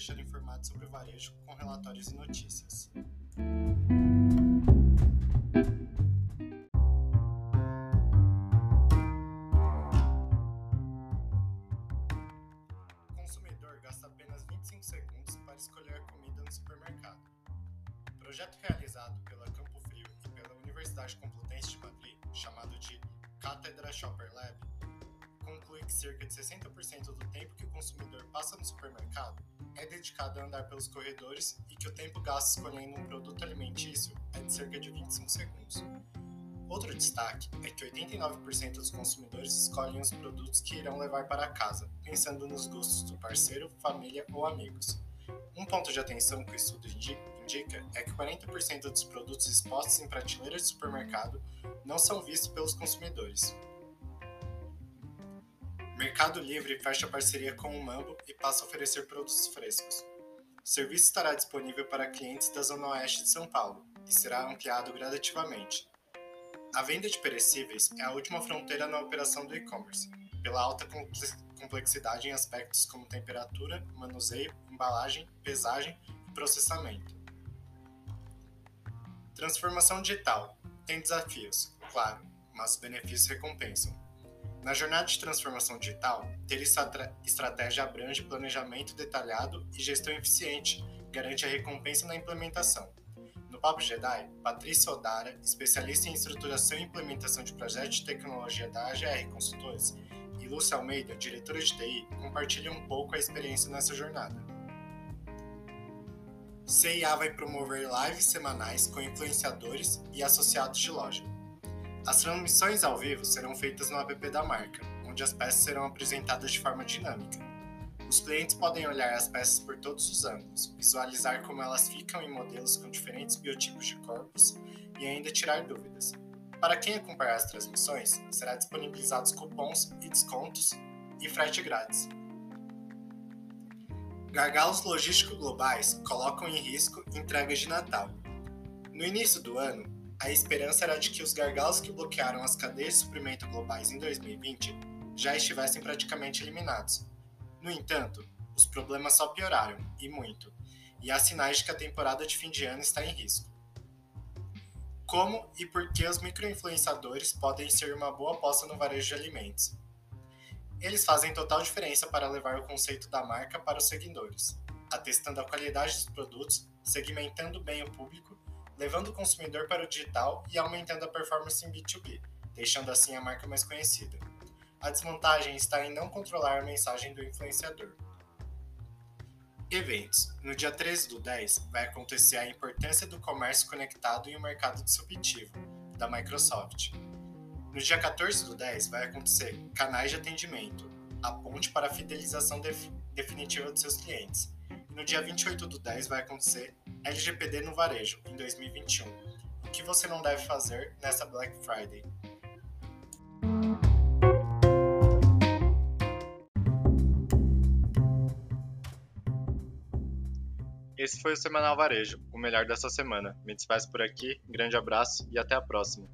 deixar informado sobre o varejo com relatórios e notícias. O consumidor gasta apenas 25 segundos para escolher a comida no supermercado. projeto realizado pela Campo Frio e pela Universidade Complutense de Madrid, chamado de Cátedra Shopper Lab, conclui que cerca de 60% do tempo que o consumidor passa no supermercado é dedicado a andar pelos corredores e que o tempo gasto escolhendo um produto alimentício é de cerca de 25 segundos. Outro destaque é que 89% dos consumidores escolhem os produtos que irão levar para casa, pensando nos gostos do parceiro, família ou amigos. Um ponto de atenção que o estudo indica é que 40% dos produtos expostos em prateleiras de supermercado não são vistos pelos consumidores. Mercado Livre fecha parceria com o Mambo e passa a oferecer produtos frescos. O serviço estará disponível para clientes da Zona Oeste de São Paulo e será ampliado gradativamente. A venda de perecíveis é a última fronteira na operação do e-commerce, pela alta complexidade em aspectos como temperatura, manuseio, embalagem, pesagem e processamento. Transformação digital tem desafios, claro, mas os benefícios recompensam. Na jornada de transformação digital, ter estratégia abrange planejamento detalhado e gestão eficiente, garante a recompensa na implementação. No Papo Jedi, Patrícia Odara, especialista em estruturação e implementação de projetos de tecnologia da AGR Consultores, e Lúcia Almeida, diretora de TI, compartilham um pouco a experiência nessa jornada. CIA vai promover lives semanais com influenciadores e associados de loja. As transmissões ao vivo serão feitas no app da marca, onde as peças serão apresentadas de forma dinâmica. Os clientes podem olhar as peças por todos os ângulos, visualizar como elas ficam em modelos com diferentes biotipos de corpos e ainda tirar dúvidas. Para quem acompanhar as transmissões, será disponibilizados cupons e descontos e frete grátis. Gargalos logísticos globais colocam em risco entregas de Natal. No início do ano, a esperança era de que os gargalos que bloquearam as cadeias de suprimento globais em 2020 já estivessem praticamente eliminados. No entanto, os problemas só pioraram, e muito, e há sinais de que a temporada de fim de ano está em risco. Como e por que os microinfluenciadores podem ser uma boa aposta no varejo de alimentos? Eles fazem total diferença para levar o conceito da marca para os seguidores, atestando a qualidade dos produtos, segmentando bem o público levando o consumidor para o digital e aumentando a performance em B2B, deixando assim a marca mais conhecida. A desvantagem está em não controlar a mensagem do influenciador. Eventos. No dia 13 do 10 vai acontecer a importância do comércio conectado e o mercado disruptivo, da Microsoft. No dia 14 do 10 vai acontecer canais de atendimento, a ponte para a fidelização def definitiva de seus clientes. E no dia 28 do 10 vai acontecer LGPD no varejo em 2021. O que você não deve fazer nessa Black Friday? Esse foi o Semanal Varejo, o melhor dessa semana. Me despeço por aqui, grande abraço e até a próxima.